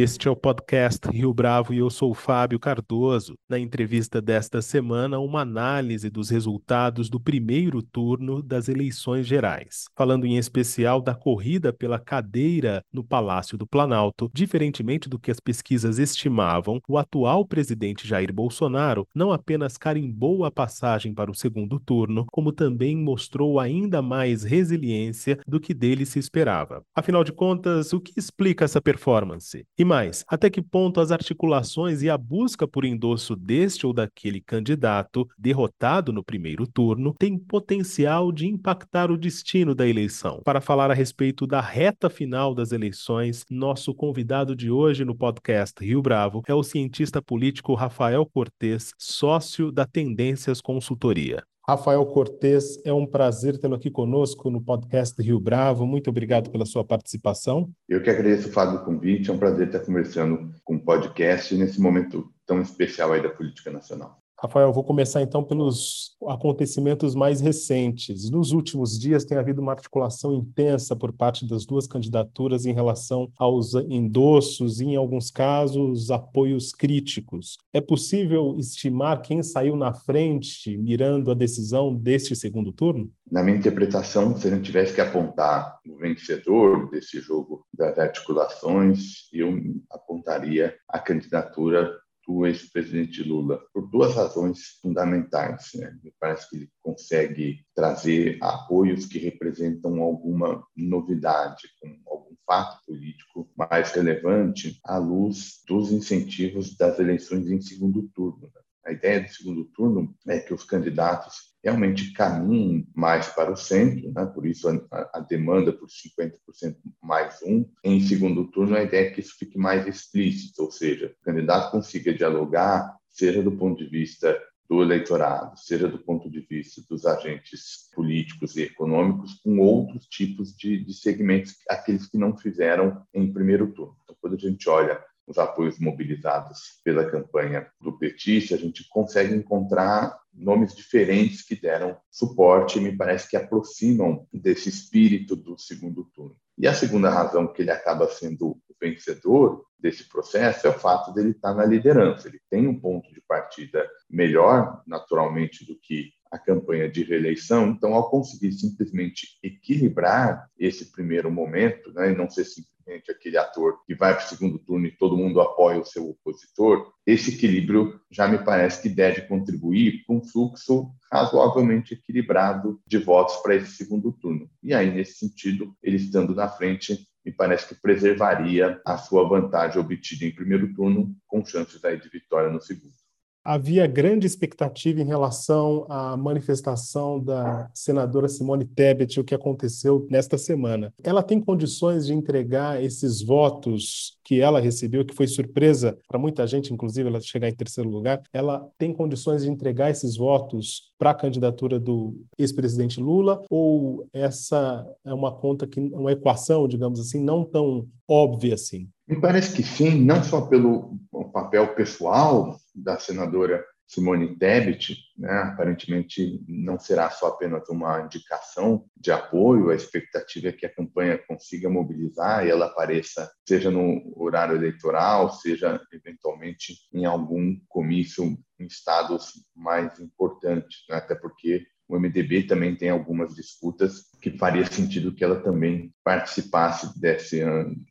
Este é o podcast Rio Bravo e eu sou o Fábio Cardoso. Na entrevista desta semana, uma análise dos resultados do primeiro turno das eleições gerais, falando em especial da corrida pela cadeira no Palácio do Planalto. Diferentemente do que as pesquisas estimavam, o atual presidente Jair Bolsonaro não apenas carimbou a passagem para o segundo turno, como também mostrou ainda mais resiliência do que dele se esperava. Afinal de contas, o que explica essa performance? E mais, até que ponto as articulações e a busca por endosso deste ou daquele candidato derrotado no primeiro turno têm potencial de impactar o destino da eleição? Para falar a respeito da reta final das eleições, nosso convidado de hoje no podcast Rio Bravo é o cientista político Rafael Cortes, sócio da Tendências Consultoria. Rafael Cortes, é um prazer tê-lo aqui conosco no podcast Rio Bravo. Muito obrigado pela sua participação. Eu que agradeço, Fábio, o convite. É um prazer estar conversando com o podcast nesse momento tão especial aí da política nacional. Rafael, vou começar então pelos acontecimentos mais recentes. Nos últimos dias tem havido uma articulação intensa por parte das duas candidaturas em relação aos endossos e, em alguns casos, apoios críticos. É possível estimar quem saiu na frente mirando a decisão deste segundo turno? Na minha interpretação, se a gente tivesse que apontar o vencedor desse jogo das articulações, eu apontaria a candidatura do ex-presidente Lula por duas razões fundamentais. Né? Me parece que ele consegue trazer apoios que representam alguma novidade, com algum fato político mais relevante à luz dos incentivos das eleições em segundo turno. Né? A ideia do segundo turno é que os candidatos realmente caminhem mais para o centro, né? por isso a, a, demanda por 50% mais um. Em segundo turno, a ideia é que isso fique mais explícito, ou seja, o candidato consiga dialogar, seja do ponto de vista do eleitorado, seja do ponto de vista dos agentes políticos e econômicos, com outros tipos de, de segmentos, aqueles que não fizeram em primeiro turno. Então, quando a gente olha os apoios mobilizados pela campanha do petista, a gente consegue encontrar nomes diferentes que deram suporte e me parece que aproximam desse espírito do segundo turno. E a segunda razão que ele acaba sendo o vencedor desse processo é o fato dele estar na liderança. Ele tem um ponto de partida melhor, naturalmente, do que a campanha de reeleição. Então, ao conseguir simplesmente equilibrar esse primeiro momento, né, e não ser simplesmente aquele ator que vai para o segundo turno e todo mundo apoia o seu opositor, esse equilíbrio já me parece que deve contribuir para um fluxo razoavelmente equilibrado de votos para esse segundo turno. E aí, nesse sentido, ele estando na frente, me parece que preservaria a sua vantagem obtida em primeiro turno, com chances aí de vitória no segundo havia grande expectativa em relação à manifestação da senadora Simone Tebet, o que aconteceu nesta semana. Ela tem condições de entregar esses votos que ela recebeu, que foi surpresa para muita gente, inclusive ela chegar em terceiro lugar. Ela tem condições de entregar esses votos para a candidatura do ex-presidente Lula ou essa é uma conta que uma equação, digamos assim, não tão óbvia assim? Me parece que sim, não só pelo papel pessoal da senadora Simone Tebet, né, aparentemente não será só apenas uma indicação de apoio, a expectativa é que a campanha consiga mobilizar e ela apareça, seja no horário eleitoral, seja eventualmente em algum comício em estados mais importantes, né, até porque o MDB também tem algumas disputas que faria sentido que ela também participasse desse,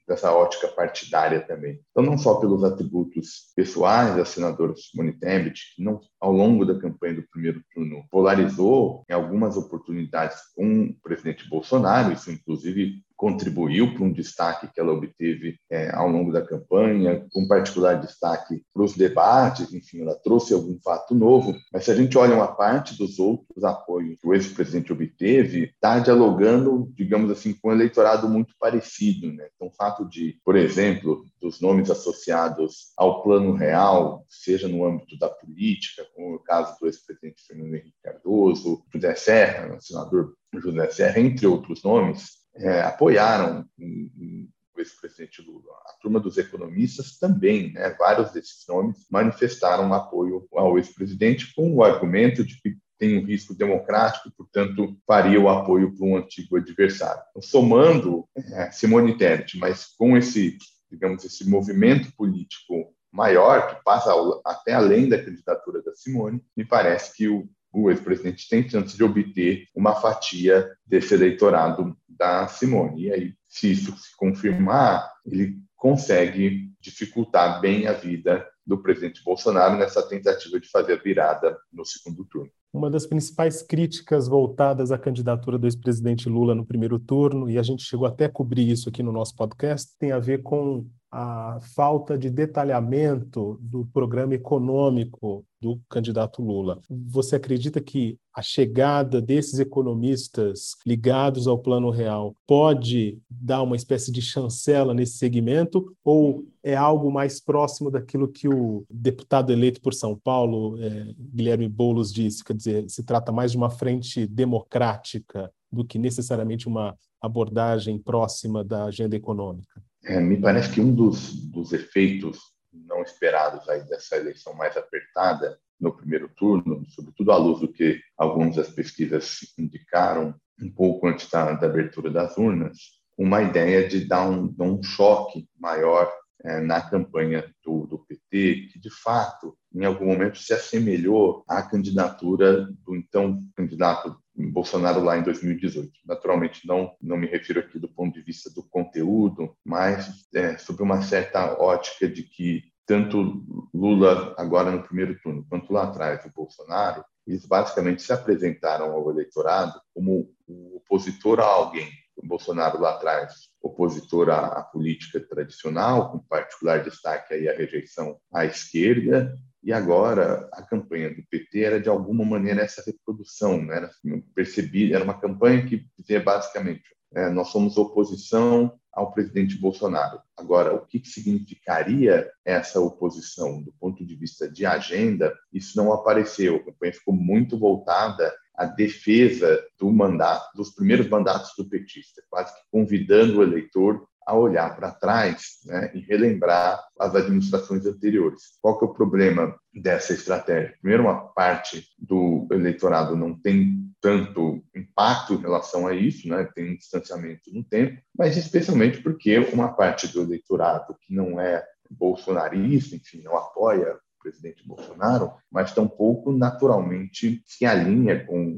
dessa ótica partidária também. Então, não só pelos atributos pessoais da senadora Simone Tebet, que não, ao longo da campanha do primeiro turno polarizou em algumas oportunidades com o presidente Bolsonaro, isso inclusive contribuiu para um destaque que ela obteve é, ao longo da campanha, com particular destaque para os debates, enfim, ela trouxe algum fato novo. Mas se a gente olha uma parte dos outros apoios que o ex-presidente obteve, está dialogando, digamos assim, com um eleitorado muito parecido. Né? Então, o fato de, por exemplo, dos nomes associados ao plano real, seja no âmbito da política, como o caso do ex-presidente Fernando Henrique Cardoso, José Serra, senador José Serra, entre outros nomes, é, apoiaram o ex-presidente Lula. A turma dos economistas também, né, vários desses nomes manifestaram apoio ao ex-presidente com o argumento de que tem um risco democrático, portanto, faria o apoio para um antigo adversário. Então, somando é, Simone Tebet, mas com esse digamos, esse movimento político maior, que passa até além da candidatura da Simone, me parece que o, o ex-presidente tem chance de obter uma fatia desse eleitorado da Simone. E aí, se isso se confirmar, ele consegue dificultar bem a vida do presidente Bolsonaro nessa tentativa de fazer a virada no segundo turno. Uma das principais críticas voltadas à candidatura do ex-presidente Lula no primeiro turno, e a gente chegou até a cobrir isso aqui no nosso podcast, tem a ver com a falta de detalhamento do programa econômico do candidato Lula. Você acredita que a chegada desses economistas ligados ao Plano Real pode dar uma espécie de chancela nesse segmento ou é algo mais próximo daquilo que o deputado eleito por São Paulo, é, Guilherme Boulos, disse? Quer dizer, se trata mais de uma frente democrática do que necessariamente uma abordagem próxima da agenda econômica? É, me parece que um dos, dos efeitos não esperados aí dessa eleição mais apertada no primeiro turno, sobretudo à luz do que algumas das pesquisas indicaram um pouco antes da, da abertura das urnas, uma ideia de dar um, um choque maior é, na campanha do, do, PT, que de fato, em algum momento, se assemelhou à candidatura do então candidato Bolsonaro lá em 2018. Naturalmente, não, não me refiro aqui do ponto de vista do conteúdo, mas é, sobre uma certa ótica de que tanto Lula, agora no primeiro turno, quanto lá atrás, o Bolsonaro, eles basicamente se apresentaram ao eleitorado como o opositor a alguém. O Bolsonaro lá atrás, opositor à, à política tradicional, com particular destaque aí a rejeição à esquerda, e agora a campanha do PT era de alguma maneira essa reprodução, né? era assim, percebi, era uma campanha que dizia basicamente é, nós somos oposição ao presidente Bolsonaro. Agora, o que, significaria essa oposição do ponto de vista de agenda? Isso não apareceu. A campanha ficou muito voltada à defesa do mandato, dos primeiros mandatos do petista, quase que convidando o eleitor a olhar para trás né, e relembrar as administrações anteriores. Qual que é o problema dessa estratégia? Primeiro, uma parte do eleitorado não tem tanto impacto em relação a isso, né, tem um distanciamento no tempo, mas especialmente porque uma parte do eleitorado que não é bolsonarista, enfim, não apoia o presidente Bolsonaro, mas tampouco naturalmente se alinha com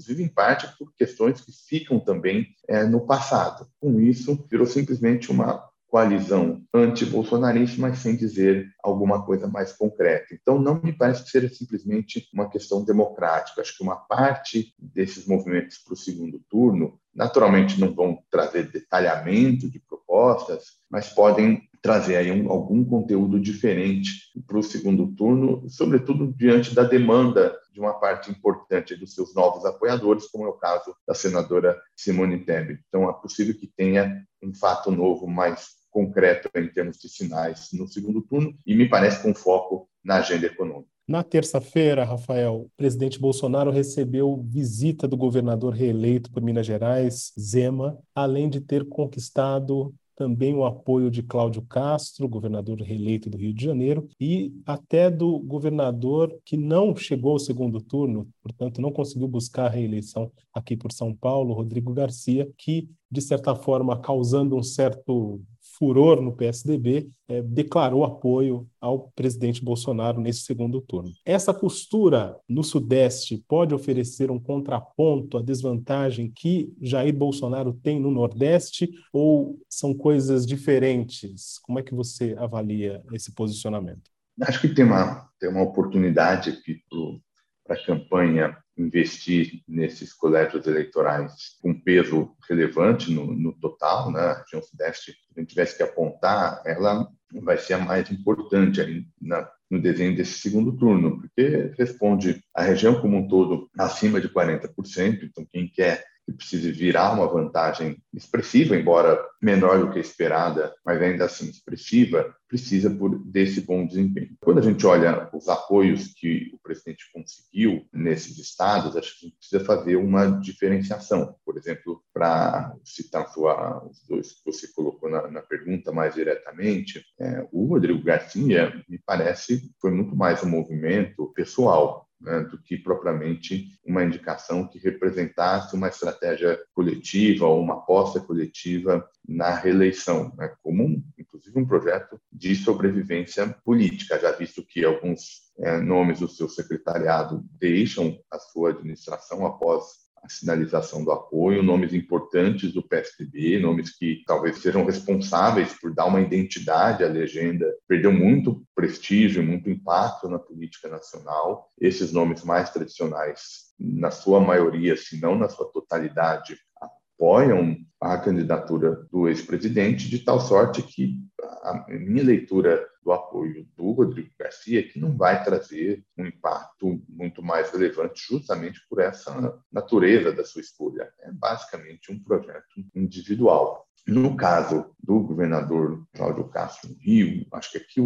inclusive em parte por questões que ficam também é, no passado. Com isso, virou simplesmente uma coalizão anti-bolsonarista, mas sem dizer alguma coisa mais concreta. Então, não me parece que seja simplesmente uma questão democrática. Acho que uma parte desses movimentos para o segundo turno, naturalmente, não vão trazer detalhamento de propostas, mas podem trazer aí um, algum conteúdo diferente para o segundo turno, sobretudo diante da demanda de uma parte importante dos seus novos apoiadores, como é o caso da senadora Simone Tebet. Então, é possível que tenha um fato novo mais concreto em termos de sinais no segundo turno e me parece com foco na agenda econômica. Na terça-feira, Rafael, o presidente Bolsonaro recebeu visita do governador reeleito por Minas Gerais, Zema, além de ter conquistado também o apoio de Cláudio Castro, governador reeleito do Rio de Janeiro, e até do governador que não chegou ao segundo turno, portanto, não conseguiu buscar a reeleição aqui por São Paulo, Rodrigo Garcia, que, de certa forma, causando um certo furor no PSDB, é, declarou apoio ao presidente Bolsonaro nesse segundo turno. Essa postura no Sudeste pode oferecer um contraponto à desvantagem que Jair Bolsonaro tem no Nordeste ou são coisas diferentes? Como é que você avalia esse posicionamento? Acho que tem uma, tem uma oportunidade aqui para a campanha investir nesses colégios eleitorais com peso relevante no, no total, né? a região sudeste, se a gente tivesse que apontar, ela vai ser a mais importante aí na, no desenho desse segundo turno, porque responde a região como um todo acima de 40%, então quem quer que precise virar uma vantagem expressiva, embora menor do que esperada, mas ainda assim expressiva, precisa por desse bom desempenho. Quando a gente olha os apoios que o presidente conseguiu nesses estados, acho que a gente precisa fazer uma diferenciação. Por exemplo, para citar sua, os dois que você colocou na, na pergunta mais diretamente, é, o Rodrigo Garcia, me parece, foi muito mais um movimento pessoal né, do que propriamente uma indicação que representasse uma estratégia coletiva ou uma aposta coletiva na reeleição, né, como inclusive um projeto de sobrevivência política, já visto que alguns é, nomes do seu secretariado deixam a sua administração após sinalização do apoio, nomes importantes do PSDB, nomes que talvez sejam responsáveis por dar uma identidade à legenda, perdeu muito prestígio, muito impacto na política nacional. Esses nomes mais tradicionais, na sua maioria, se não na sua totalidade, apoiam a candidatura do ex-presidente, de tal sorte que a minha leitura do apoio do Rodrigo Garcia que não vai trazer um impacto muito mais relevante justamente por essa natureza da sua escolha. É basicamente um projeto individual. No caso do governador Cláudio Castro no Rio, acho que aqui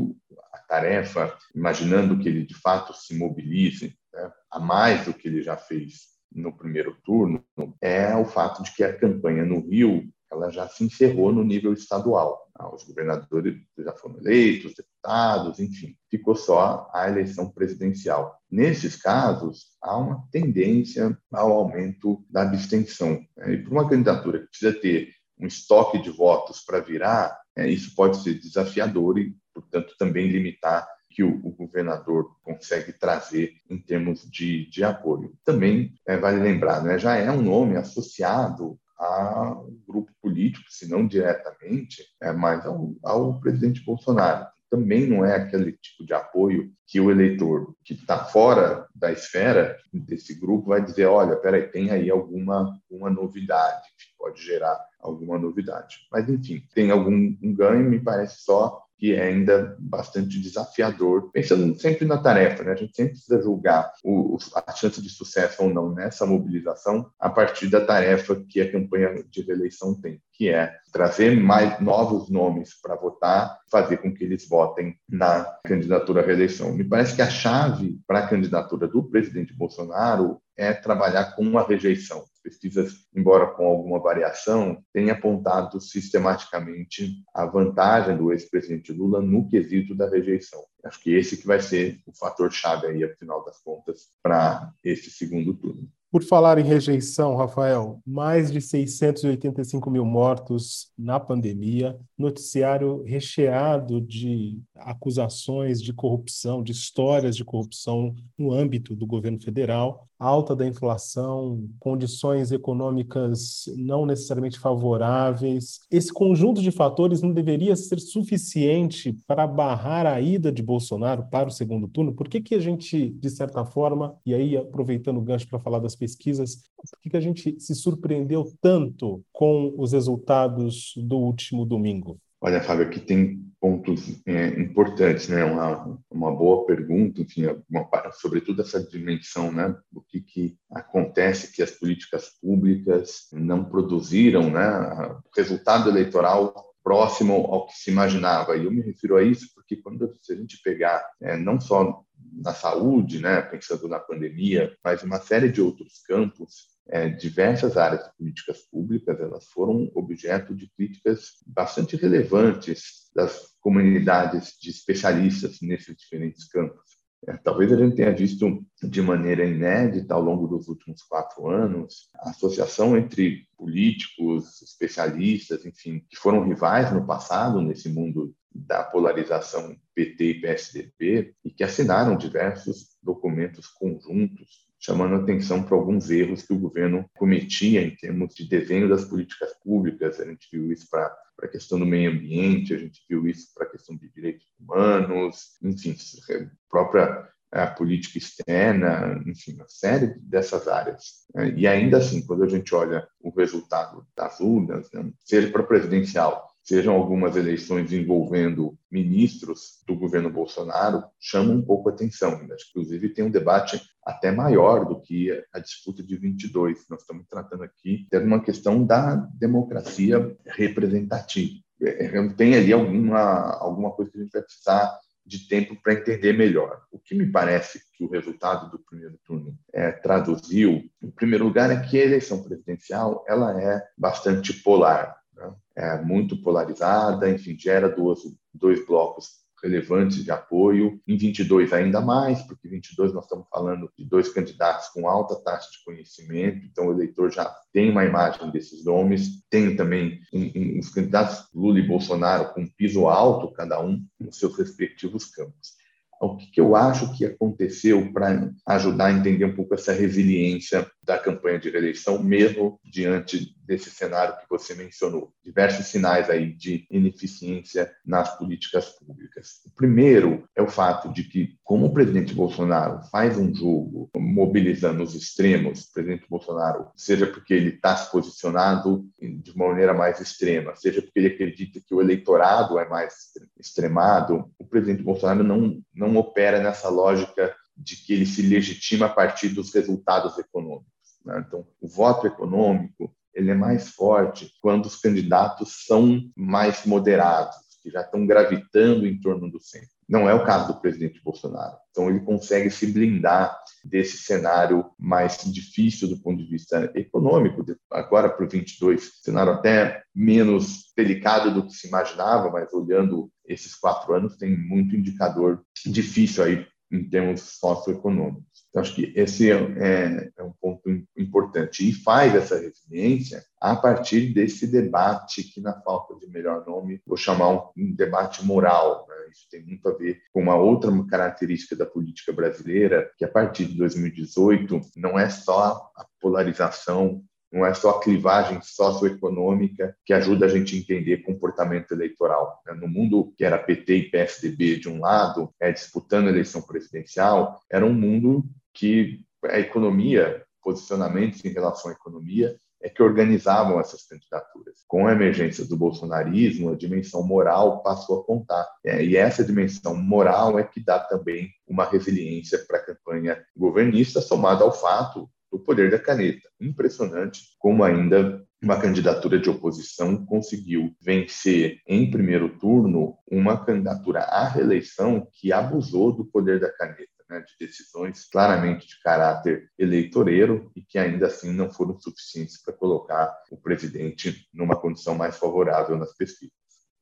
a tarefa, imaginando que ele de fato se mobilize né, a mais do que ele já fez no primeiro turno, é o fato de que a campanha no Rio ela já se encerrou no nível estadual. Ah, os governadores já foram eleitos, deputados, enfim, ficou só a eleição presidencial. Nesses casos, há uma tendência ao aumento da abstenção. Né? E para uma candidatura que precisa ter um estoque de votos para virar, é, isso pode ser desafiador e, portanto, também limitar que o, o, governador consegue trazer em termos de, de apoio. Também é, vale lembrar, né, já é um nome associado a um grupo político, se não diretamente, é, mas ao, ao presidente Bolsonaro. Também não é aquele tipo de apoio que o eleitor que está fora da esfera desse grupo vai dizer, olha, peraí, tem aí alguma, alguma novidade, que pode gerar alguma novidade. Mas, enfim, tem algum um ganho, me parece só que é ainda bastante desafiador, pensando sempre na tarefa, né? A gente sempre precisa julgar o, a chance de sucesso ou não nessa mobilização a partir da tarefa que a campanha de reeleição tem, que é trazer mais novos nomes para votar, fazer com que eles votem na candidatura à reeleição. Me parece que a chave para a candidatura do presidente Bolsonaro é trabalhar com a rejeição. Pesquisas, embora com alguma variação, têm apontado sistematicamente a vantagem do ex-presidente Lula no quesito da rejeição. Acho que esse que vai ser o fator chave aí, afinal das contas, para esse segundo turno. Por falar em rejeição, Rafael, mais de 685 mil mortos na pandemia, noticiário recheado de acusações de corrupção, de histórias de corrupção no âmbito do governo federal, alta da inflação, condições econômicas não necessariamente favoráveis. Esse conjunto de fatores não deveria ser suficiente para barrar a ida de Bolsonaro para o segundo turno? Por que, que a gente, de certa forma, e aí aproveitando o gancho para falar das pesquisas, por que, que a gente se surpreendeu tanto com os resultados do último domingo? Olha, Fábio, aqui tem pontos é, importantes, né? Uma, uma boa pergunta, enfim, uma, sobretudo essa dimensão, né? Do que, que acontece que as políticas públicas não produziram, né? Resultado eleitoral próximo ao que se imaginava. E eu me refiro a isso porque quando se a gente pegar é, não só na saúde, né, pensando na pandemia, mas uma série de outros campos, é, diversas áreas de políticas públicas elas foram objeto de críticas bastante relevantes das comunidades de especialistas nesses diferentes campos. É, talvez a gente tenha visto de maneira inédita ao longo dos últimos quatro anos a associação entre políticos, especialistas, enfim, que foram rivais no passado nesse mundo da polarização PT e PSDB e que assinaram diversos documentos conjuntos chamando atenção para alguns erros que o governo cometia em termos de desenho das políticas públicas. A gente viu isso para a questão do meio ambiente, a gente viu isso para a questão de direitos humanos, enfim, própria a política externa, enfim, uma série dessas áreas. E ainda assim, quando a gente olha o resultado das urnas, né, seja para presidencial, sejam algumas eleições envolvendo ministros governo Bolsonaro, chama um pouco a atenção. Inclusive, tem um debate até maior do que a disputa de 22. Nós estamos tratando aqui de uma questão da democracia representativa. É, é, tem ali alguma, alguma coisa que a gente vai precisar de tempo para entender melhor. O que me parece que o resultado do primeiro turno é, traduziu, em primeiro lugar, é que a eleição presidencial ela é bastante polar né? é muito polarizada, enfim, gera duas, dois blocos relevantes de apoio. Em 22 ainda mais, porque em 22 nós estamos falando de dois candidatos com alta taxa de conhecimento, então o eleitor já tem uma imagem desses nomes. Tem também um, um, os candidatos Lula e Bolsonaro com piso alto, cada um nos seus respectivos campos o que, eu acho que aconteceu para ajudar a entender um pouco essa resiliência da campanha de reeleição, mesmo diante desse cenário que você mencionou. Diversos sinais aí de ineficiência nas políticas públicas. O primeiro é o fato de que, como o presidente Bolsonaro faz um jogo mobilizando os extremos, o presidente Bolsonaro, seja porque ele está se posicionado de uma maneira mais extrema, seja porque ele acredita que o eleitorado é mais extremado, o presidente Bolsonaro não, não opera nessa lógica de que ele se legitima a partir dos resultados econômicos. Né? Então, o voto econômico ele é mais forte quando os candidatos são mais moderados, que já estão gravitando em torno do centro. Não é o caso do presidente Bolsonaro. Então, ele consegue se blindar desse cenário mais difícil do ponto de vista econômico. Agora, para o 22, cenário até menos delicado do que se imaginava, mas olhando esses quatro anos, tem muito indicador difícil aí em termos socioeconômicos. Então, acho que esse é, é, é, um ponto importante. E faz essa resiliência a partir desse debate, que, na falta de melhor nome, vou chamar um, um debate moral. Né? Isso tem muito a ver com uma outra característica da política brasileira, que a partir de 2018 não é só a polarização não é só a clivagem socioeconômica que ajuda a gente a entender comportamento eleitoral. Né? No mundo que era PT e PSDB de um lado, é, disputando a eleição presidencial, era um mundo que a economia, posicionamentos em relação à economia, é que organizavam essas candidaturas. Com a emergência do bolsonarismo, a dimensão moral passou a contar. É, e essa dimensão moral é que dá também uma resiliência para a campanha governista, somada ao fato do poder da caneta. Impressionante como ainda uma candidatura de oposição conseguiu vencer em primeiro turno uma candidatura à reeleição que abusou do poder da caneta. Né, de decisões claramente de caráter eleitoreiro e que ainda assim não foram suficientes para colocar o presidente numa condição mais favorável nas pesquisas.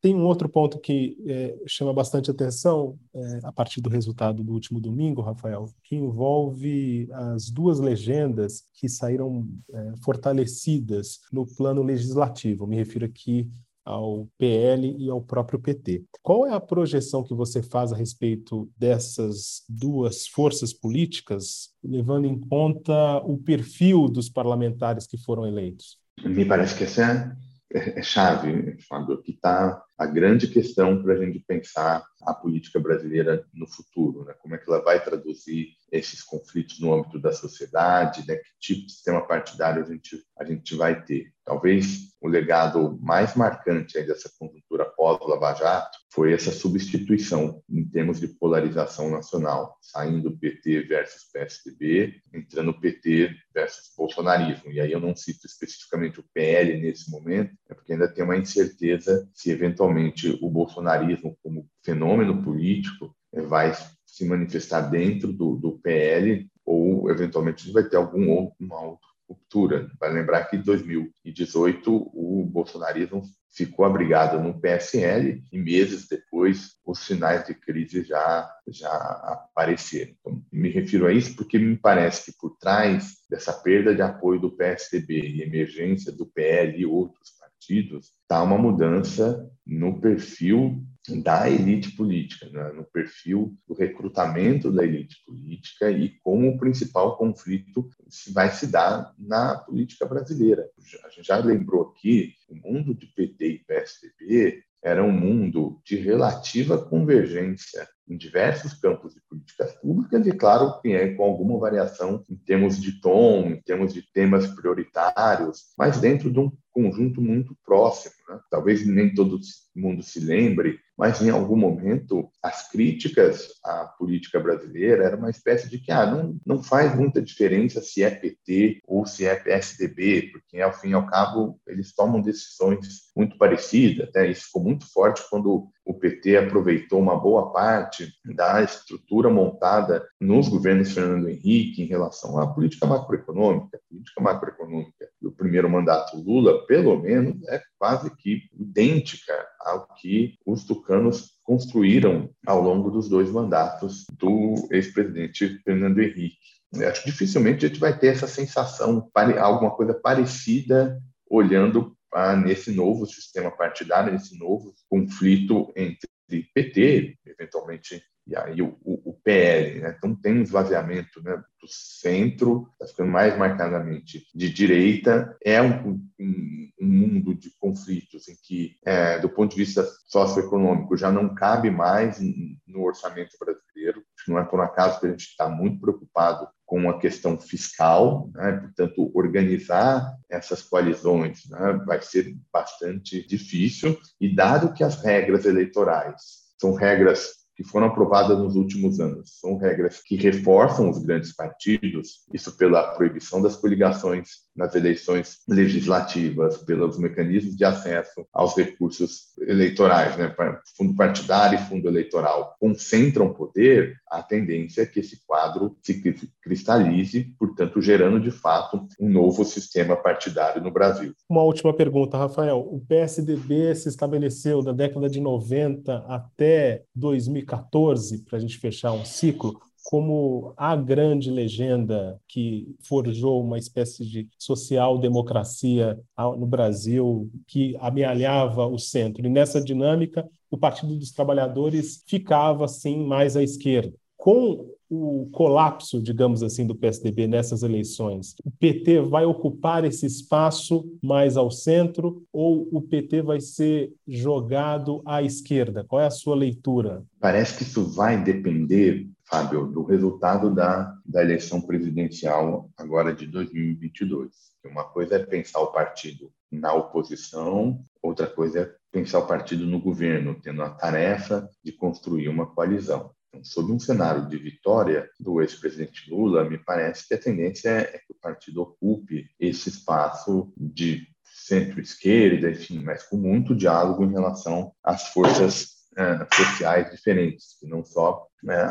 Tem um outro ponto que é, chama bastante atenção é, a partir do resultado do último domingo, Rafael, que envolve as duas legendas que saíram é, fortalecidas no plano legislativo. Me refiro aqui ao PL e ao próprio PT. Qual é a projeção que você faz a respeito dessas duas forças políticas, levando em conta o perfil dos parlamentares que foram eleitos? Me parece que essa é, é chave, Fábio, que está a grande questão para a gente pensar a política brasileira no futuro, né? Como é que ela vai traduzir esses conflitos no âmbito da sociedade, né? Que tipo de sistema partidário a gente a gente vai ter? Talvez o legado mais marcante dessa conjuntura pós-Lava Jato foi essa substituição em termos de polarização nacional, saindo PT versus PSDB, entrando PT versus bolsonarismo. E aí eu não cito especificamente o PL nesse momento, é porque ainda tem uma incerteza se eventualmente o bolsonarismo como fenômeno político eh, vai se manifestar dentro do, do PL ou eventualmente vai ter algum outro, uma outra ruptura. Vai lembrar que em 2018 o bolsonarismo ficou abrigado no PSL e meses depois os sinais de crise já já apareceram. Então, me refiro a isso porque me parece que por trás dessa perda de apoio do PSDB e emergência do PL e outros partidos, está uma mudança no perfil da elite política, né? no perfil do recrutamento da elite política e como o principal conflito vai se dar na política brasileira. A gente já lembrou aqui, o mundo de PT e PSDB era um mundo de relativa convergência em diversos campos de políticas públicas e, claro, é com alguma variação em termos de tom, em termos de temas prioritários, mas dentro de um conjunto muito próximo. Né? Talvez nem todo mundo se lembre, mas em algum momento as críticas à política brasileira era uma espécie de que ah, não, não faz muita diferença se é PT ou se é PSDB, porque ao fim e ao cabo eles tomam decisões muito parecidas. Até isso ficou muito forte quando o PT aproveitou uma boa parte da estrutura montada nos governos Fernando Henrique em relação à política macroeconômica. A política macroeconômica do primeiro mandato Lula, pelo menos, é quase que idêntica ao que os tucanos construíram ao longo dos dois mandatos do ex-presidente Fernando Henrique. Eu acho que dificilmente a gente vai ter essa sensação, alguma coisa parecida olhando ah, nesse novo sistema partidário, nesse novo conflito entre PT, eventualmente, e aí o, o, PL. Né? Então tem um esvaziamento né, do centro, está ficando mais marcadamente de direita. É um, um, um mundo de conflitos em que, é, do ponto de vista socioeconômico, já não cabe mais no orçamento brasileiro. Não é por acaso que a gente está muito preocupado com a questão fiscal, né? portanto, organizar essas coalizões né? vai ser bastante difícil, e dado que as regras eleitorais são regras que foram aprovadas nos últimos anos. São regras que reforçam os grandes partidos, isso pela proibição das coligações nas eleições legislativas, pelos mecanismos de acesso aos recursos eleitorais, né, fundo partidário e fundo eleitoral, concentram poder, a tendência é que esse quadro se cristalize, portanto, gerando de fato um novo sistema partidário no Brasil. Uma última pergunta, Rafael. O PSDB se estabeleceu da década de 90 até 2014, para a gente fechar um ciclo, como a grande legenda que forjou uma espécie de social-democracia no Brasil, que amealhava o centro. E nessa dinâmica, o Partido dos Trabalhadores ficava, assim, mais à esquerda. Com o colapso, digamos assim, do PSDB nessas eleições, o PT vai ocupar esse espaço mais ao centro ou o PT vai ser jogado à esquerda? Qual é a sua leitura? Parece que isso vai depender Fábio, do resultado da, da eleição presidencial agora de 2022. Uma coisa é pensar o partido na oposição, outra coisa é pensar o partido no governo, tendo a tarefa de construir uma coalizão. Então, sob um cenário de vitória do ex-presidente Lula, me parece que a tendência é que o partido ocupe esse espaço de centro-esquerda, enfim, mas com muito diálogo em relação às forças sociais diferentes, que não só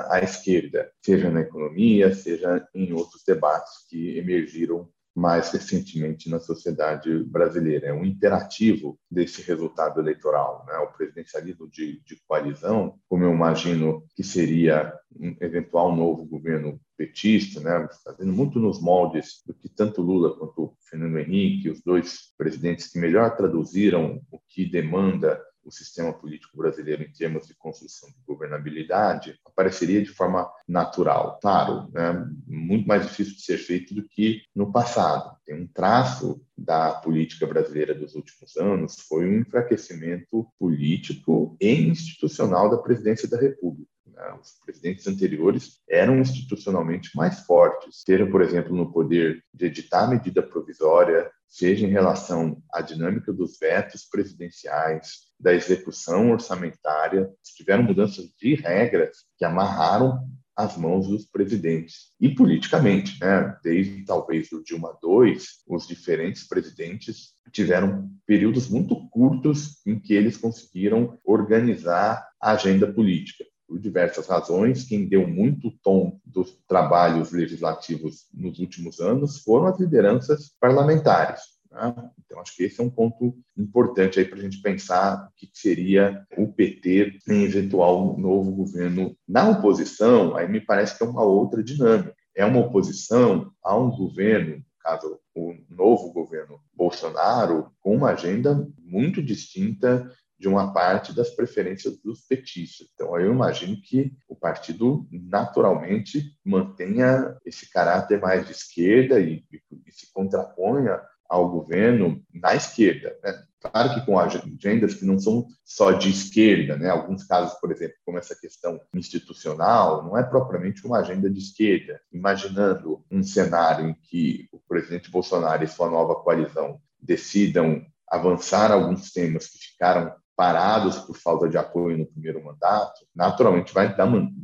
à esquerda, seja na economia, seja em outros debates que emergiram mais recentemente na sociedade brasileira. É um imperativo desse resultado eleitoral. Né? O presidencialismo de, de, coalizão, como eu imagino que seria um eventual novo governo petista, né? fazendo muito nos moldes do que tanto Lula quanto Fernando Henrique, os dois presidentes que melhor traduziram o que demanda o sistema político brasileiro em termos de construção de governabilidade apareceria de forma natural. Claro, né, muito mais difícil de ser feito do que no passado. Tem um traço da política brasileira dos últimos anos foi um enfraquecimento político e institucional da presidência da República. Né. Os presidentes anteriores eram institucionalmente mais fortes, seja, por exemplo, no poder de editar medida provisória, seja em relação à dinâmica dos vetos presidenciais, da execução orçamentária, tiveram mudanças de regras que amarraram as mãos dos presidentes. E politicamente, né? desde talvez o Dilma II, os diferentes presidentes tiveram períodos muito curtos em que eles conseguiram organizar a agenda política por diversas razões. Quem deu muito tom dos trabalhos legislativos nos últimos anos foram as lideranças parlamentares. Né? Então, acho que esse é um ponto importante aí para a gente pensar o que seria o PT em eventual novo governo. Na oposição, aí me parece que é uma outra dinâmica. É uma oposição a um governo, no caso, o novo governo Bolsonaro, com uma agenda muito distinta de uma parte das preferências dos petistas. Então, eu imagino que o partido naturalmente mantenha esse caráter mais de esquerda e, e se contraponha ao governo na esquerda. Né? Claro que com agendas que não são só de esquerda, né? Alguns casos, por exemplo, como essa questão institucional, não é propriamente uma agenda de esquerda. Imaginando um cenário em que o presidente Bolsonaro e sua nova coalizão decidam avançar alguns temas que ficaram parados por falta de apoio no primeiro mandato, naturalmente vai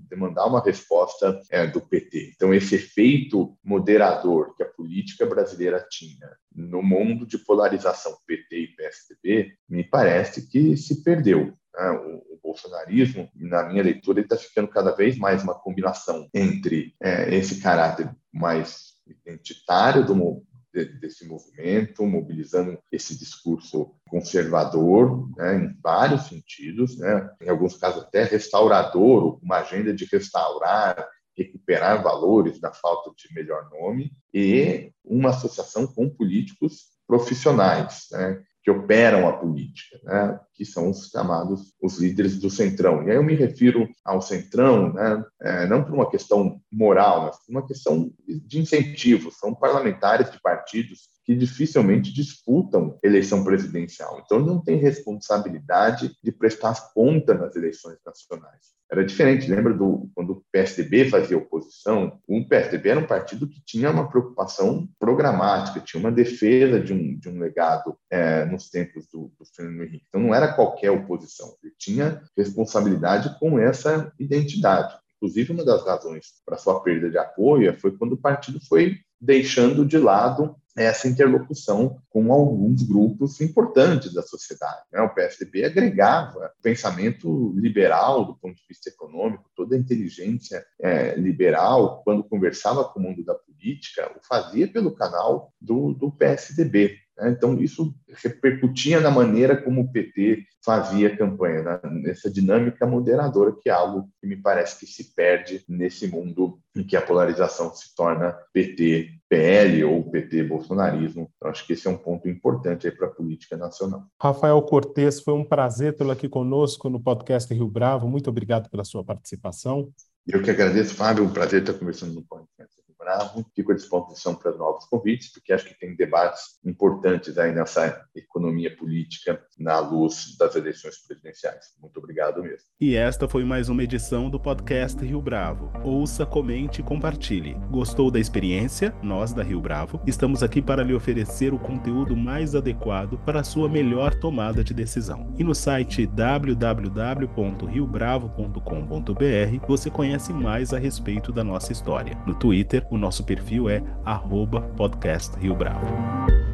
demandar uma resposta é, do PT. Então, esse efeito moderador que a política brasileira tinha no mundo de polarização PT e PSDB, me parece que se perdeu. Né? O, o bolsonarismo, na minha leitura, está ficando cada vez mais uma combinação entre é, esse caráter mais identitário do, desse movimento, mobilizando esse discurso conservador, né, em vários sentidos, né, em alguns casos até restaurador, uma agenda de restaurar, recuperar valores da falta de melhor nome, e uma associação com políticos profissionais, né, que operam a política, né, que são os chamados os líderes do centrão. E aí eu me refiro ao centrão, né, é, não por uma questão moral, mas por uma questão de incentivo. São parlamentares de partidos que dificilmente disputam eleição presidencial. Então, não tem responsabilidade de prestar conta nas eleições nacionais. Era diferente, lembra do PSDB fazia oposição? O PSDB era um partido que tinha uma preocupação programática, tinha uma defesa de um, de um legado é, nos tempos do, do Fernando Henrique. Então, não era qualquer oposição, ele tinha responsabilidade com essa identidade. Inclusive, uma das razões para sua perda de apoio foi quando o partido foi deixando de lado essa interlocução com alguns grupos importantes da sociedade. Né? O PSDB agregava o pensamento liberal do ponto de vista econômico, toda a inteligência é, liberal, quando conversava com o mundo da política, o fazia pelo canal do, do PSDB. Né? Então, isso repercutia na maneira como o PT fazia campanha, né? nessa dinâmica moderadora, que é algo que me parece que se perde nesse mundo em que a polarização se torna PT-PL ou PT-bolsonarismo. Então, acho que esse é um ponto importante para a política nacional. Rafael Cortes, foi um prazer tê-lo aqui conosco no podcast Rio Bravo. Muito obrigado pela sua participação. Eu que agradeço, Fábio. Um prazer estar conversando no podcast. Bravo. Fico à disposição para novos convites, porque acho que tem debates importantes aí nessa economia política na luz das eleições presidenciais. Muito obrigado mesmo. E esta foi mais uma edição do podcast Rio Bravo. Ouça, comente e compartilhe. Gostou da experiência? Nós da Rio Bravo estamos aqui para lhe oferecer o conteúdo mais adequado para a sua melhor tomada de decisão. E no site www.riobravo.com.br você conhece mais a respeito da nossa história. No Twitter, o nosso perfil é @podcastRioBravo.